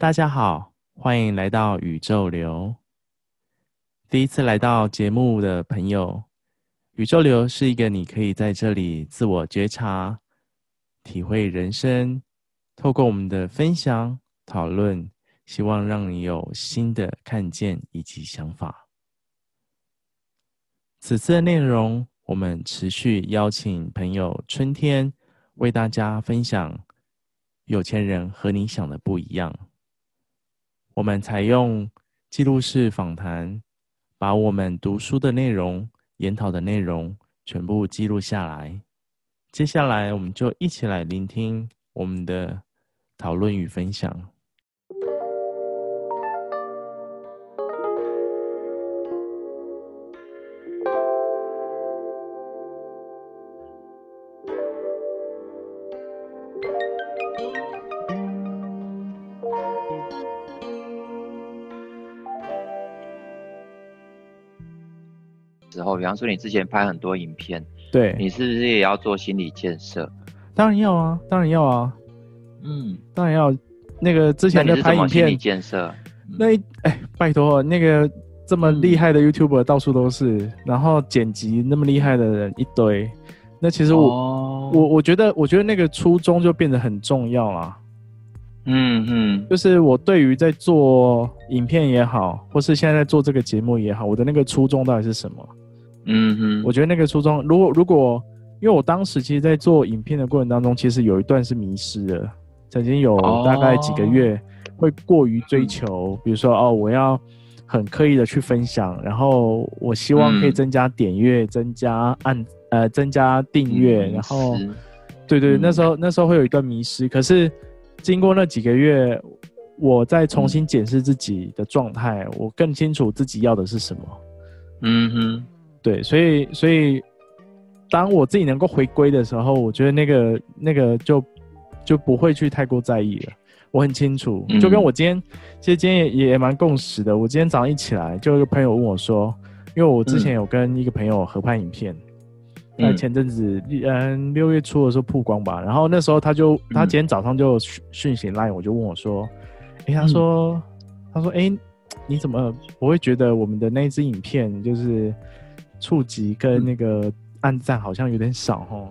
大家好，欢迎来到宇宙流。第一次来到节目的朋友，宇宙流是一个你可以在这里自我觉察、体会人生，透过我们的分享讨论，希望让你有新的看见以及想法。此次的内容，我们持续邀请朋友春天为大家分享：有钱人和你想的不一样。我们采用记录式访谈，把我们读书的内容、研讨的内容全部记录下来。接下来，我们就一起来聆听我们的讨论与分享。比方说你之前拍很多影片，对，你是不是也要做心理建设？当然要啊，当然要啊，嗯，当然要。那个之前在拍影片，心理建设，嗯、那哎，拜托，那个这么厉害的 YouTuber 到处都是，嗯、然后剪辑那么厉害的人一堆，那其实我、哦、我我觉得，我觉得那个初衷就变得很重要啊。嗯嗯，就是我对于在做影片也好，或是现在在做这个节目也好，我的那个初衷到底是什么？嗯哼，我觉得那个初衷，如果如果，因为我当时其实，在做影片的过程当中，其实有一段是迷失的，曾经有大概几个月会过于追求，哦、比如说哦，我要很刻意的去分享，然后我希望可以增加点阅、嗯、增加按呃增加订阅，然后对对，那时候那时候会有一段迷失，可是。经过那几个月，我再重新检视自己的状态，嗯、我更清楚自己要的是什么。嗯哼，对，所以所以，当我自己能够回归的时候，我觉得那个那个就就不会去太过在意了。我很清楚，嗯、就跟我今天，其实今天也也蛮共识的。我今天早上一起来，就有一个朋友问我说，因为我之前有跟一个朋友合拍影片。嗯在前阵子，嗯，六月初的时候曝光吧，然后那时候他就，他今天早上就讯讯息来，我就问我说，哎、欸，他说，嗯、他说，哎、欸，你怎么不会觉得我们的那支影片就是触及跟那个暗赞好像有点少哦？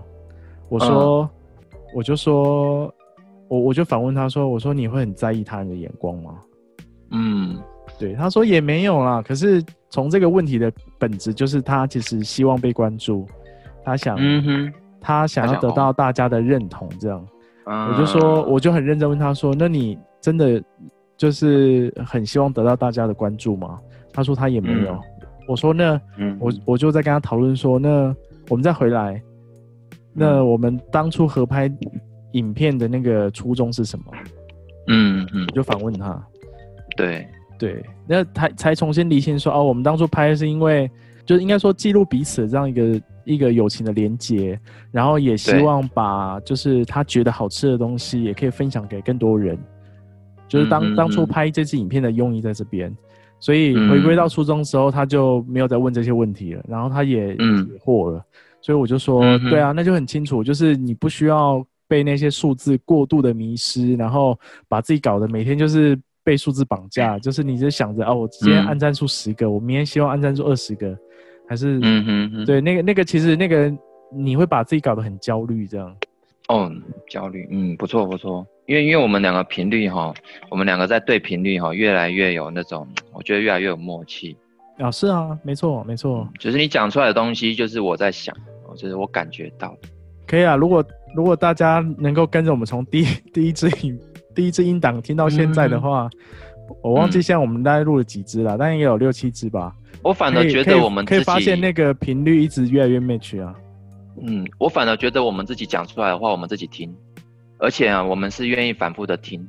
我说，嗯、我就说，我我就反问他说，我说你会很在意他人的眼光吗？嗯，对，他说也没有啦，可是从这个问题的本质就是他其实希望被关注。他想，嗯哼，他想要得到大家的认同，这样，我就说，我就很认真问他说：“那你真的就是很希望得到大家的关注吗？”他说他也没有。我说那，我我就在跟他讨论说，那我们再回来，那我们当初合拍影片的那个初衷是什么？嗯嗯，我就反问他，对对，那他才重新理清说，哦，我们当初拍是因为，就是应该说记录彼此这样一个。一个友情的连接，然后也希望把就是他觉得好吃的东西，也可以分享给更多人。就是当当初拍这支影片的用意在这边，所以回归到初中时候，他就没有再问这些问题了。然后他也解惑了，所以我就说，对啊，那就很清楚，就是你不需要被那些数字过度的迷失，然后把自己搞得每天就是被数字绑架，就是你就想着哦，我今天按赞数十个，我明天希望按赞数二十个。还是嗯对，那个那个其实那个你会把自己搞得很焦虑这样。哦，焦虑，嗯，不错不错，因为因为我们两个频率哈，我们两个在对频率哈，越来越有那种，我觉得越来越有默契。啊，是啊，没错没错，就是你讲出来的东西，就是我在想，就是我感觉到的。可以啊，如果如果大家能够跟着我们从第 第一支音第一支音档听到现在的话，嗯、我忘记现在我们大概录了几支了，嗯、但应该有六七支吧。我反而觉得我们可以发现那个频率一直越来越 match 啊。嗯，我反而觉得我们自己讲出来的话，我们自己听，而且啊，我们是愿意反复的听。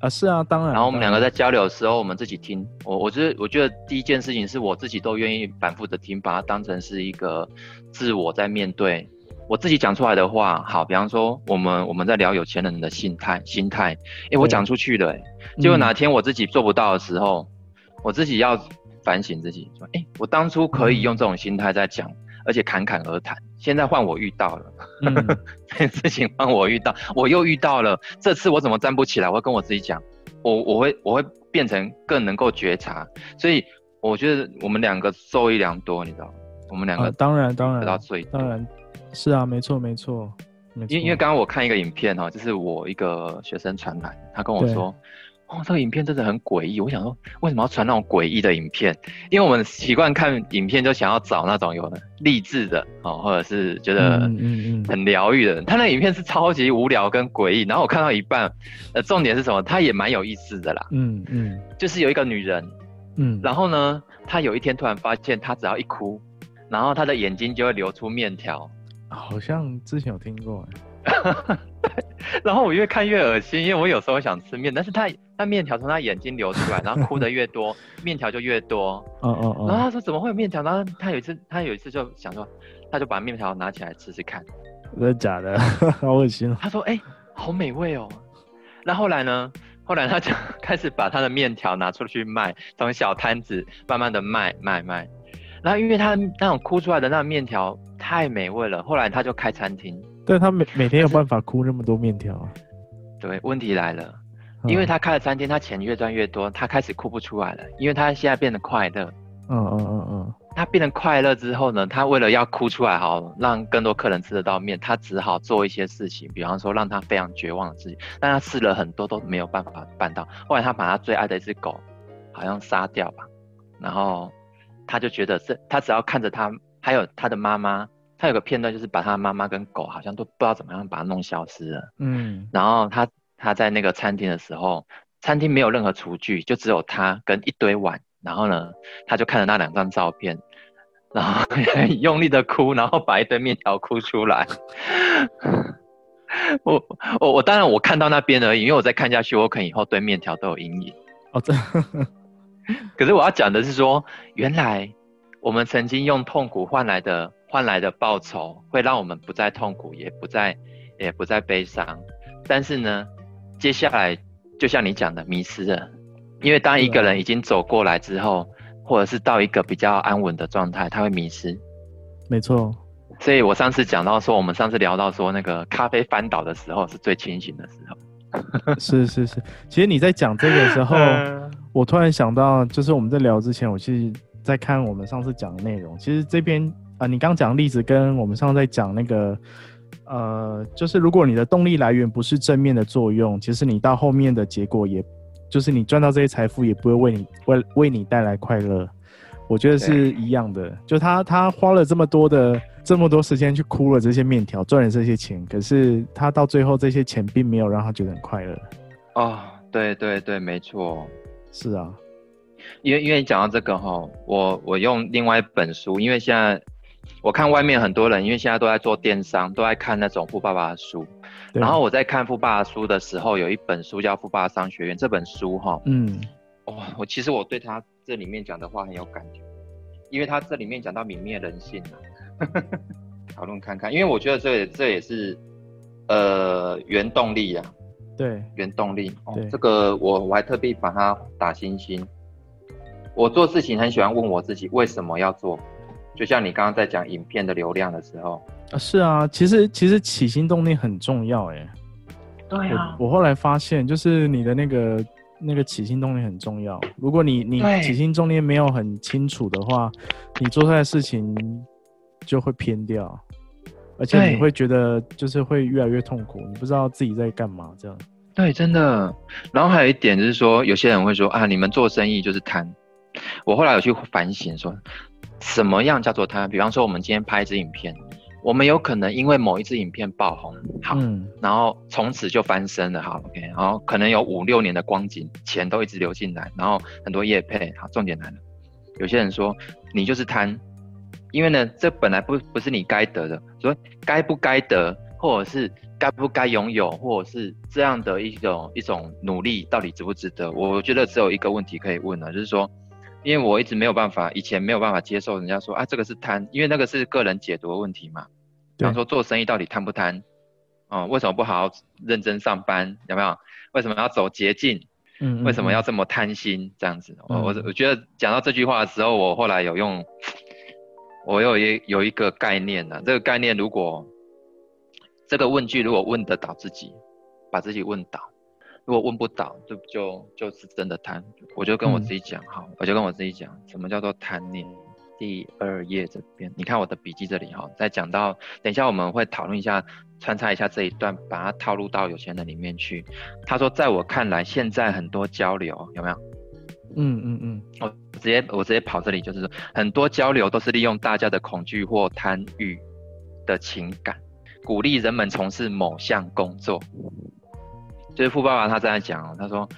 啊，是啊，当然。然后我们两个在交流的时候，我们自己听。我我觉得，我觉得第一件事情是我自己都愿意反复的听，把它当成是一个自我在面对，我自己讲出来的话，好，比方说我们我们在聊有钱人的心态，心态，诶，我讲出去了，哎，结果哪天我自己做不到的时候，嗯、我自己要反省自己，说，诶，我当初可以用这种心态在讲，嗯、而且侃侃而谈，现在换我遇到了，嗯、这件事情换我遇到，我又遇到了，这次我怎么站不起来？我会跟我自己讲，我我会我会变成更能够觉察，所以我觉得我们两个受益良多，你知道吗？我们两个、啊、当然当然得到最当然。是啊，没错没错，因因为刚刚我看一个影片哈，就是我一个学生传来，他跟我说，哦，这个影片真的很诡异。我想说，为什么要传那种诡异的影片？因为我们习惯看影片，就想要找那种有励志的哦，或者是觉得嗯嗯很疗愈的。嗯嗯嗯，他那影片是超级无聊跟诡异，然后我看到一半，呃，重点是什么？他也蛮有意思的啦。嗯嗯，就是有一个女人，嗯，然后呢，她有一天突然发现，她只要一哭，然后她的眼睛就会流出面条。好像之前有听过，然后我越看越恶心，因为我有时候想吃面，但是他他面条从他眼睛流出来，然后哭的越多，面条就越多。嗯嗯嗯。然后他说怎么会有面条？然后他有一次他有一次就想说，他就把面条拿起来吃吃看。真的假的？好恶心哦。他说哎、欸，好美味哦。那后来呢？后来他就 开始把他的面条拿出去卖，从小摊子慢慢的卖卖卖。然后因为他那种哭出来的那个面条。太美味了，后来他就开餐厅。对，他每每天有办法哭那么多面条啊。对，问题来了，因为他开了餐厅，他钱越赚越多，他开始哭不出来了，因为他现在变得快乐。嗯嗯嗯嗯。他变得快乐之后呢，他为了要哭出来，好让更多客人吃得到面，他只好做一些事情，比方说让他非常绝望的事情。但他试了很多都没有办法办到。后来他把他最爱的一只狗，好像杀掉吧，然后他就觉得这，他只要看着他。还有他的妈妈，他有个片段就是把他妈妈跟狗好像都不知道怎么样把它弄消失了。嗯，然后他他在那个餐厅的时候，餐厅没有任何厨具，就只有他跟一堆碗。然后呢，他就看着那两张照片，然后 很用力的哭，然后把一堆面条哭出来。我我我当然我看到那边而已，因为我再看下去，我可能以后对面条都有阴影。哦，这。可是我要讲的是说，原来。我们曾经用痛苦换来的换来的报酬，会让我们不再痛苦，也不再也不再悲伤。但是呢，接下来就像你讲的，迷失了。因为当一个人已经走过来之后，或者是到一个比较安稳的状态，他会迷失。没错。所以我上次讲到说，我们上次聊到说，那个咖啡翻倒的时候是最清醒的时候。是是是。其实你在讲这个时候，我突然想到，就是我们在聊之前，我其实。在看我们上次讲的内容，其实这边啊、呃，你刚讲的例子跟我们上次在讲那个，呃，就是如果你的动力来源不是正面的作用，其实你到后面的结果也，也就是你赚到这些财富，也不会为你为为你带来快乐。我觉得是一样的，就他他花了这么多的这么多时间去哭了这些面条，赚了这些钱，可是他到最后这些钱并没有让他觉得很快乐。哦，对对对，没错，是啊。因为因为你讲到这个哈，我我用另外一本书，因为现在我看外面很多人，因为现在都在做电商，都在看那种富爸爸的书。然后我在看富爸爸书的时候，有一本书叫《富爸爸商学院》。这本书哈，嗯，哇、哦，我其实我对他这里面讲的话很有感觉，因为他这里面讲到泯灭人性啊，讨论看看，因为我觉得这也这也是呃原动力啊，对，原动力。哦，这个我我还特地把它打星星。我做事情很喜欢问我自己为什么要做，就像你刚刚在讲影片的流量的时候啊，是啊，其实其实起心动念很重要哎。对啊，我，我后来发现，就是你的那个那个起心动念很重要。如果你你起心动念没有很清楚的话，你做出来的事情就会偏掉，而且你会觉得就是会越来越痛苦，你不知道自己在干嘛这样。对，真的。然后还有一点就是说，有些人会说啊，你们做生意就是贪。我后来有去反省，说什么样叫做贪？比方说，我们今天拍一支影片，我们有可能因为某一支影片爆红，好，嗯、然后从此就翻身了，好，OK，然后可能有五六年的光景，钱都一直流进来，然后很多业配，好，重点来了，有些人说你就是贪，因为呢，这本来不不是你该得的，所以该不该得，或者是该不该拥有，或者是这样的一种一种努力，到底值不值得？我觉得只有一个问题可以问了，就是说。因为我一直没有办法，以前没有办法接受人家说啊，这个是贪，因为那个是个人解读的问题嘛。比方说做生意到底贪不贪？哦，为什么不好好认真上班？有没有？为什么要走捷径？嗯，嗯，嗯，为什么要这么贪心？这样子，我我我觉得讲到这句话的时候，我后来有用，我有一有一个概念呢、啊。这个概念，如果这个问句如果问得倒自己，把自己问倒；如果问不到，就就就是真的贪。我就跟我自己讲，好、嗯，我就跟我自己讲，什么叫做贪念？第二页这边，你看我的笔记这里哈，在讲到，等一下我们会讨论一下，穿插一下这一段，把它套入到有钱人里面去。他说，在我看来，现在很多交流有没有？嗯嗯嗯，我直接我直接跑这里，就是说很多交流都是利用大家的恐惧或贪欲的情感，鼓励人们从事某项工作。就是富爸爸他在讲，他说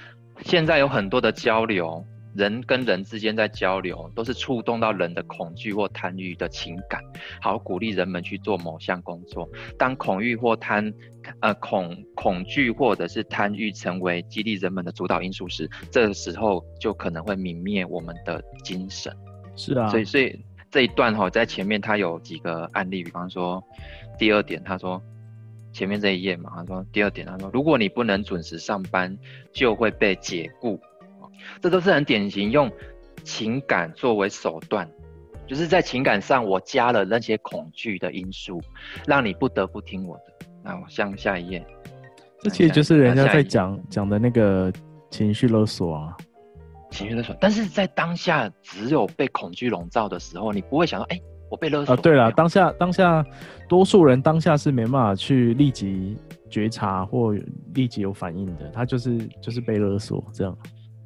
现在有很多的交流。人跟人之间在交流，都是触动到人的恐惧或贪欲的情感，好鼓励人们去做某项工作。当恐惧或贪，呃恐恐惧或者是贪欲成为激励人们的主导因素时，这个时候就可能会泯灭我们的精神。是啊，所以所以这一段哈，在前面他有几个案例，比方说第二点，他说前面这一页嘛，他说第二点，他说如果你不能准时上班，就会被解雇。这都是很典型，用情感作为手段，就是在情感上我加了那些恐惧的因素，让你不得不听我的。那我向下一页，这其实就是人家在讲讲的那个情绪勒索啊，情绪勒索。但是在当下，只有被恐惧笼罩的时候，你不会想到，哎，我被勒索。啊，对了，当下当下，多数人当下是没办法去立即觉察或立即有反应的，他就是就是被勒索这样。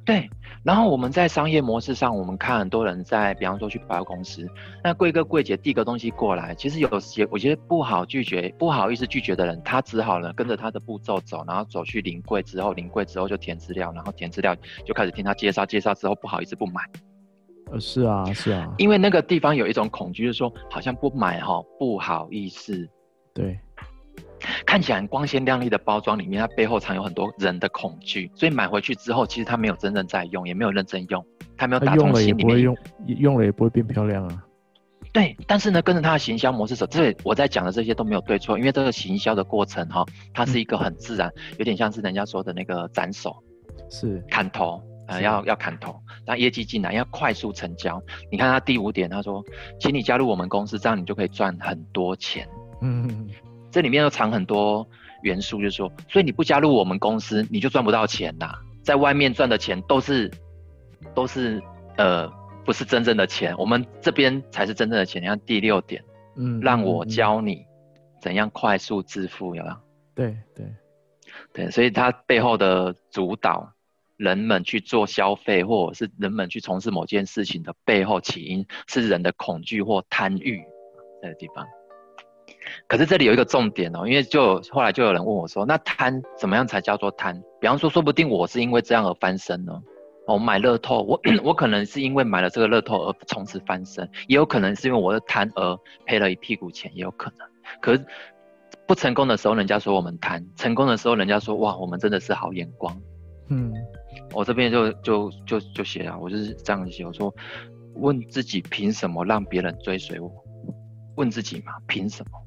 对，然后我们在商业模式上，我们看很多人在，比方说去百货公司，那柜哥柜姐递个东西过来，其实有些我觉得不好拒绝，不好意思拒绝的人，他只好呢跟着他的步骤走，然后走去临柜之后，临柜之后就填资料，然后填资料就开始听他介绍，介绍之后不好意思不买。呃，是啊，是啊，因为那个地方有一种恐惧，就是说好像不买哈不好意思。对。看起来很光鲜亮丽的包装里面，它背后藏有很多人的恐惧，所以买回去之后，其实他没有真正在用，也没有认真用，他没有打从心里面用，用了也不会变漂亮啊。对，但是呢，跟着他的行销模式走，这我在讲的这些都没有对错，因为这个行销的过程哈，它是一个很自然，有点像是人家说的那个斩首，是砍头，呃，要要砍头，那业绩进来，要快速成交。你看他第五点，他说，请你加入我们公司，这样你就可以赚很多钱。嗯。这里面又藏很多元素，就是说，所以你不加入我们公司，你就赚不到钱呐。在外面赚的钱都是，都是呃，不是真正的钱，我们这边才是真正的钱。你看第六点，嗯，让我教你怎样快速致富，有没有？对对对，所以他背后的主导人们去做消费，或者是人们去从事某件事情的背后起因，是人的恐惧或贪欲这个地方。可是这里有一个重点哦，因为就后来就有人问我说，那贪怎么样才叫做贪？比方说，说不定我是因为这样而翻身呢。我买乐透，我 我可能是因为买了这个乐透而从此翻身，也有可能是因为我的贪而赔了一屁股钱，也有可能。可是不成功的时候，人家说我们贪；成功的时候，人家说哇，我们真的是好眼光。嗯，我这边就就就就写啊，我就是这样写，我说问自己凭什么让别人追随我？问自己嘛，凭什么？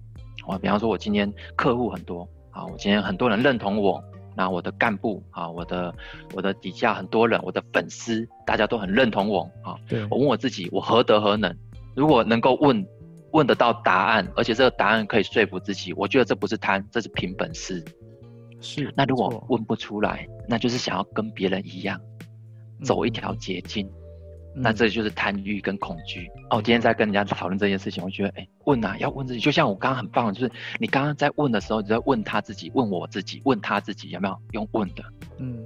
我比方说，我今天客户很多，啊，我今天很多人认同我，那我的干部啊，我的我的底下很多人，我的粉丝，大家都很认同我，啊，对，我问我自己，我何德何能？如果能够问问得到答案，而且这个答案可以说服自己，我觉得这不是贪，这是凭本事。是，那如果问不出来，那就是想要跟别人一样，走一条捷径。嗯那这就是贪欲跟恐惧哦。今天在跟人家讨论这件事情，我觉得，哎、欸，问啊，要问自己。就像我刚刚很棒，就是你刚刚在问的时候，你在问他自己，问我自己，问他自己，有没有用问的？嗯，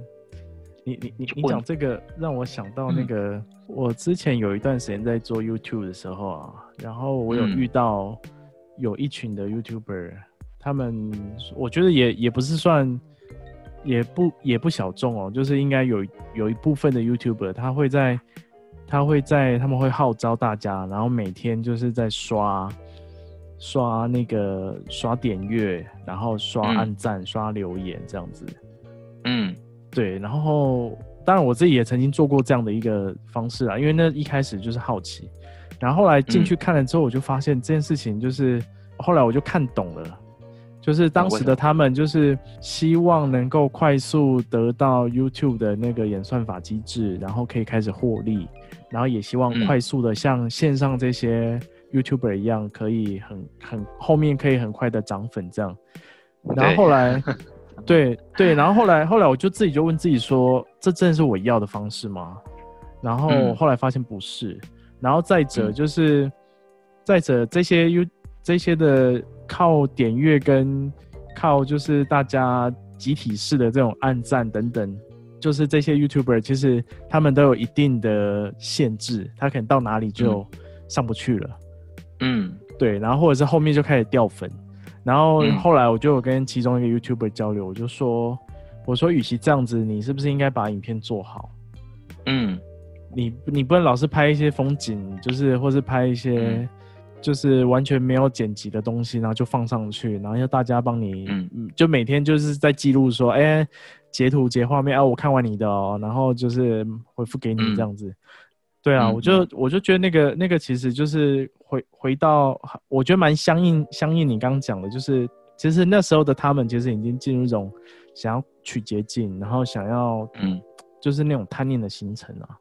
你你你你讲这个让我想到那个，嗯、我之前有一段时间在做 YouTube 的时候啊，然后我有遇到有一群的 YouTuber，、嗯、他们我觉得也也不是算，也不也不小众哦，就是应该有有一部分的 YouTuber 他会在。他会在，他们会号召大家，然后每天就是在刷，刷那个刷点阅，然后刷按赞、嗯、刷留言这样子。嗯，对。然后，当然我自己也曾经做过这样的一个方式啊，因为那一开始就是好奇，然后后来进去看了之后，我就发现这件事情就是后来我就看懂了，就是当时的他们就是希望能够快速得到 YouTube 的那个演算法机制，然后可以开始获利，然后也希望快速的像线上这些 YouTuber 一样，可以很很后面可以很快的涨粉这样。然后后来，对对，然后后来后来我就自己就问自己说，这真的是我要的方式吗？然后后来发现不是。然后再者就是，嗯、再者这些 U 这些的靠点阅跟靠就是大家集体式的这种暗赞等等，就是这些 YouTuber 其实他们都有一定的限制，他可能到哪里就上不去了。嗯，对，然后或者是后面就开始掉粉。然后后来我就有跟其中一个 YouTuber 交流，我就说，我说与其这样子，你是不是应该把影片做好？嗯。你你不能老是拍一些风景，就是或是拍一些，就是完全没有剪辑的东西，然后就放上去，然后要大家帮你，嗯，就每天就是在记录说，哎、欸，截图截画面啊，我看完你的哦，然后就是回复给你这样子。嗯、对啊，嗯、我就我就觉得那个那个其实就是回回到，我觉得蛮相应相应你刚刚讲的，就是其实那时候的他们其实已经进入一种想要取捷径，然后想要嗯，就是那种贪念的形成啊。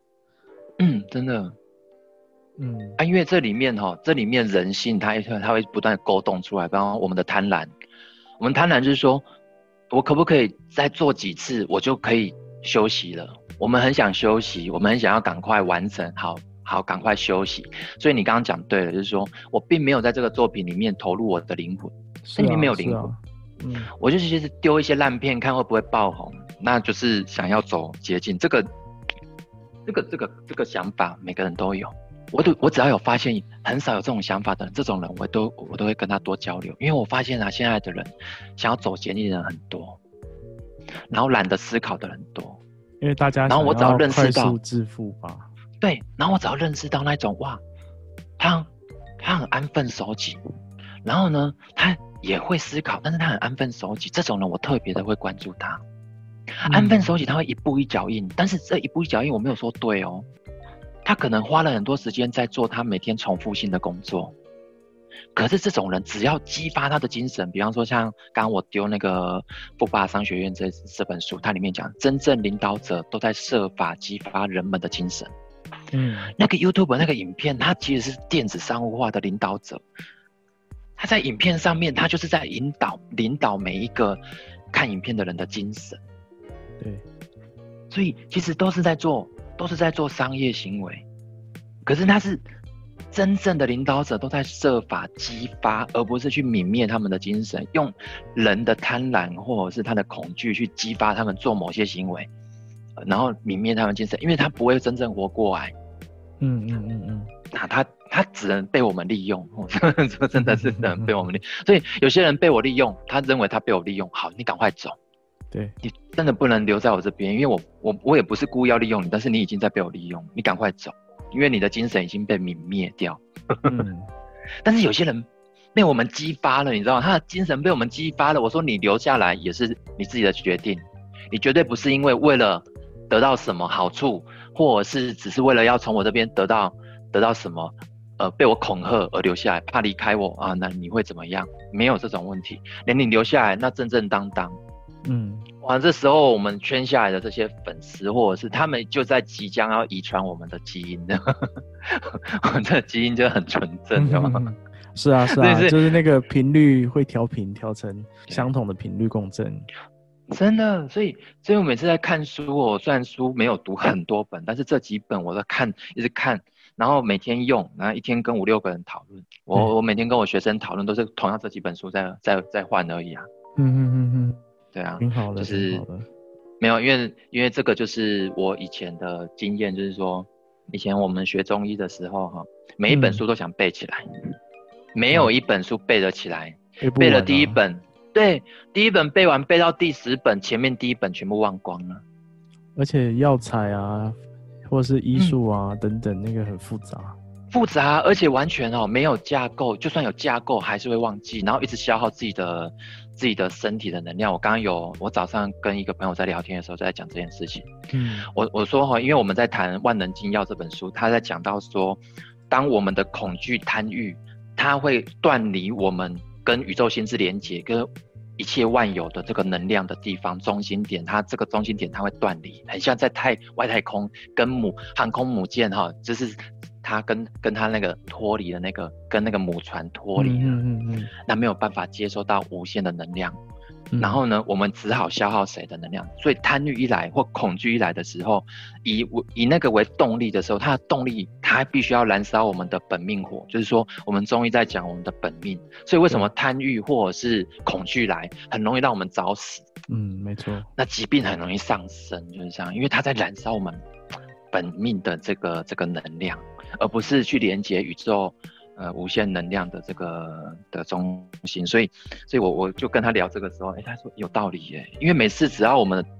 嗯，真的，嗯啊，因为这里面哈，这里面人性它它会不断勾动出来，比方我们的贪婪，我们贪婪就是说，我可不可以再做几次，我就可以休息了？我们很想休息，我们很想要赶快完成，好好赶快休息。所以你刚刚讲对了，就是说我并没有在这个作品里面投入我的灵魂，这里面没有灵魂，嗯，我就是其实丢一些烂片看会不会爆红，那就是想要走捷径，这个。这个这个这个想法每个人都有，我都我只要有发现很少有这种想法的人，这种人我都我都会跟他多交流，因为我发现啊，现在的人想要走捷径的人很多，然后懒得思考的人多，因为大家然后我只要认识到致富吧，对，然后我只要认识到那种哇，他他很安分守己，然后呢，他也会思考，但是他很安分守己，这种人我特别的会关注他。安分守己，他会一步一脚印，但是这一步一脚印我没有说对哦，他可能花了很多时间在做他每天重复性的工作，可是这种人只要激发他的精神，比方说像刚刚我丢那个《富爸商学院》这这本书，它里面讲，真正领导者都在设法激发人们的精神。嗯，那个 YouTube 那个影片，它其实是电子商务化的领导者，他在影片上面，他就是在引导领导每一个看影片的人的精神。对，所以其实都是在做，都是在做商业行为，可是他是真正的领导者，都在设法激发，而不是去泯灭他们的精神，用人的贪婪或者是他的恐惧去激发他们做某些行为，然后泯灭他们精神，因为他不会真正活过来。嗯嗯嗯嗯，那他他只能被我们利用，说真的是只能被我们利用，所以有些人被我利用，他认为他被我利用，好，你赶快走。对，你真的不能留在我这边，因为我我我也不是故意要利用你，但是你已经在被我利用，你赶快走，因为你的精神已经被泯灭掉。嗯，但是有些人被我们激发了，你知道吗？他的精神被我们激发了。我说你留下来也是你自己的决定，你绝对不是因为为了得到什么好处，或者是只是为了要从我这边得到得到什么，呃，被我恐吓而留下来，怕离开我啊？那你会怎么样？没有这种问题，连你留下来那正正当当。嗯，哇，这时候我们圈下来的这些粉丝，或者是他们就在即将要遗传我们的基因的，我们的基因就很纯正，的吗？是啊，是啊，是就是那个频率会调频，调成相同的频率共振。真的，所以，所以我每次在看书，我虽然书没有读很多本，但是这几本我都看，一直看，然后每天用，然后一天跟五六个人讨论。我我每天跟我学生讨论，都是同样这几本书在在在换而已啊。嗯嗯嗯嗯。对啊，挺好的，就是没有，因为因为这个就是我以前的经验，就是说以前我们学中医的时候，哈，每一本书都想背起来，嗯、没有一本书背得起来，背，了第一本，对，第一本背完，背到第十本，前面第一本全部忘光了，而且药材啊，或者是医术啊、嗯、等等，那个很复杂，复杂，而且完全哦没有架构，就算有架构，还是会忘记，然后一直消耗自己的。自己的身体的能量，我刚刚有，我早上跟一个朋友在聊天的时候，在讲这件事情。嗯，我我说哈，因为我们在谈《万能金钥》这本书，他在讲到说，当我们的恐惧、贪欲它会断离我们跟宇宙心智连接，跟一切万有的这个能量的地方中心点，它这个中心点它会断离，很像在太外太空跟母航空母舰哈，就是它跟跟他那个脱离的那个跟那个母船脱离了，嗯嗯嗯，那没有办法接收到无限的能量。然后呢，我们只好消耗谁的能量？所以贪欲一来或恐惧一来的时候，以以那个为动力的时候，它的动力它必须要燃烧我们的本命火，就是说我们中医在讲我们的本命。所以为什么贪欲或者是恐惧来，很容易让我们早死？嗯，没错。那疾病很容易上升，就是这样，因为它在燃烧我们本命的这个这个能量，而不是去连接宇宙。呃，无限能量的这个的中心，所以，所以我我就跟他聊这个时候，哎、欸，他说有道理耶，因为每次只要我们的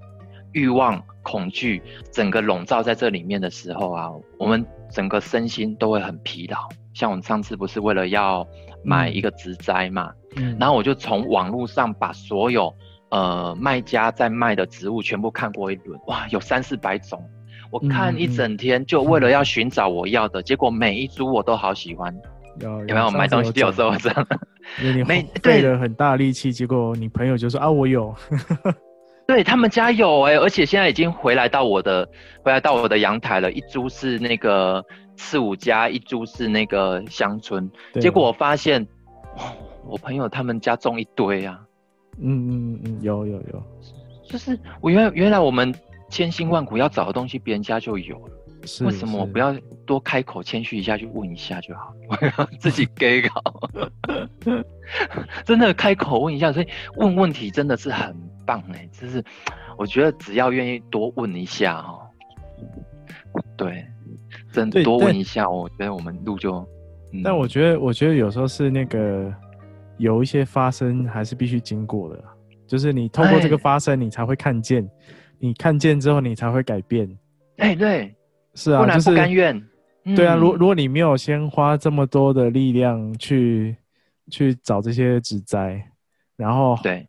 欲望、恐惧整个笼罩在这里面的时候啊，我们整个身心都会很疲劳。像我们上次不是为了要买一个植栽嘛，嗯，然后我就从网络上把所有呃卖家在卖的植物全部看过一轮，哇，有三四百种，我看一整天就为了要寻找我要的，嗯、结果每一株我都好喜欢。有没有买东西有时候这样？你费了很大力气，结果你朋友就说啊，我有。对他们家有哎、欸，而且现在已经回来到我的，回来到我的阳台了。一株是那个四五加，一株是那个乡村。结果我发现，我朋友他们家种一堆啊。嗯嗯嗯，有有有，就是我原来原来我们千辛万苦要找的东西，别人家就有了。为什么我不要多开口谦虚一下去问一下就好？我 要自己给搞，真的开口问一下，所以问问题真的是很棒哎！就是我觉得只要愿意多问一下哦，对，真的多问一下，我觉得我们路就……嗯、但我觉得，我觉得有时候是那个有一些发生还是必须经过的，就是你透过这个发生，你才会看见，哎、你看见之后，你才会改变。哎，对。是啊，不甘愿，就是嗯、对啊。如如果你没有先花这么多的力量去去找这些植栽，然后对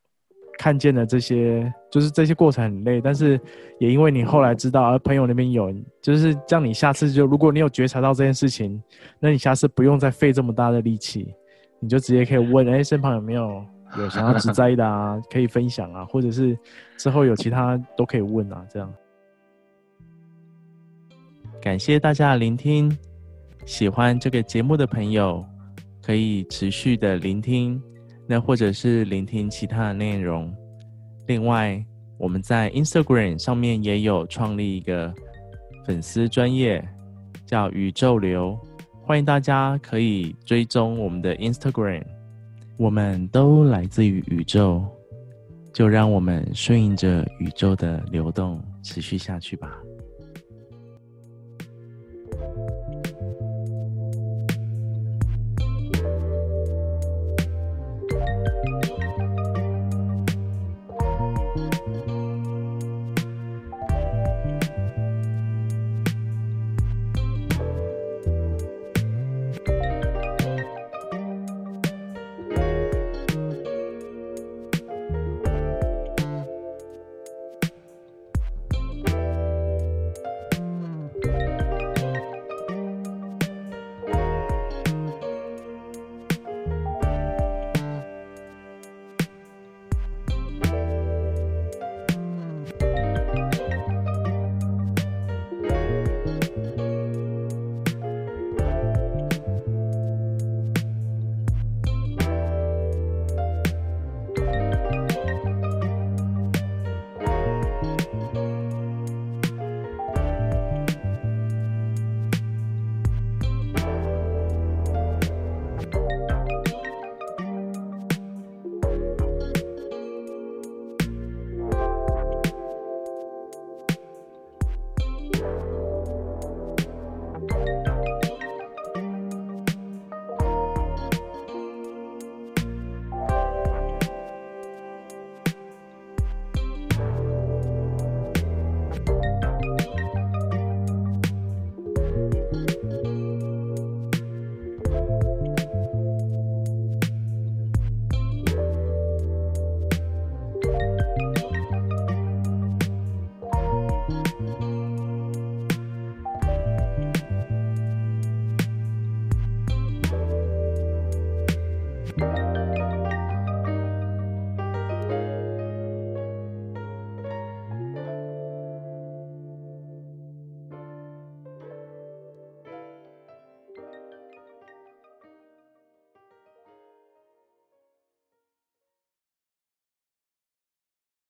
看见了这些，就是这些过程很累，但是也因为你后来知道，而朋友那边有，就是这样，你下次就如果你有觉察到这件事情，那你下次不用再费这么大的力气，你就直接可以问，哎、欸，身旁有没有有想要植栽的啊，可以分享啊，或者是之后有其他都可以问啊，这样。感谢大家的聆听，喜欢这个节目的朋友可以持续的聆听，那或者是聆听其他的内容。另外，我们在 Instagram 上面也有创立一个粉丝专业，叫宇宙流，欢迎大家可以追踪我们的 Instagram。我们都来自于宇宙，就让我们顺应着宇宙的流动，持续下去吧。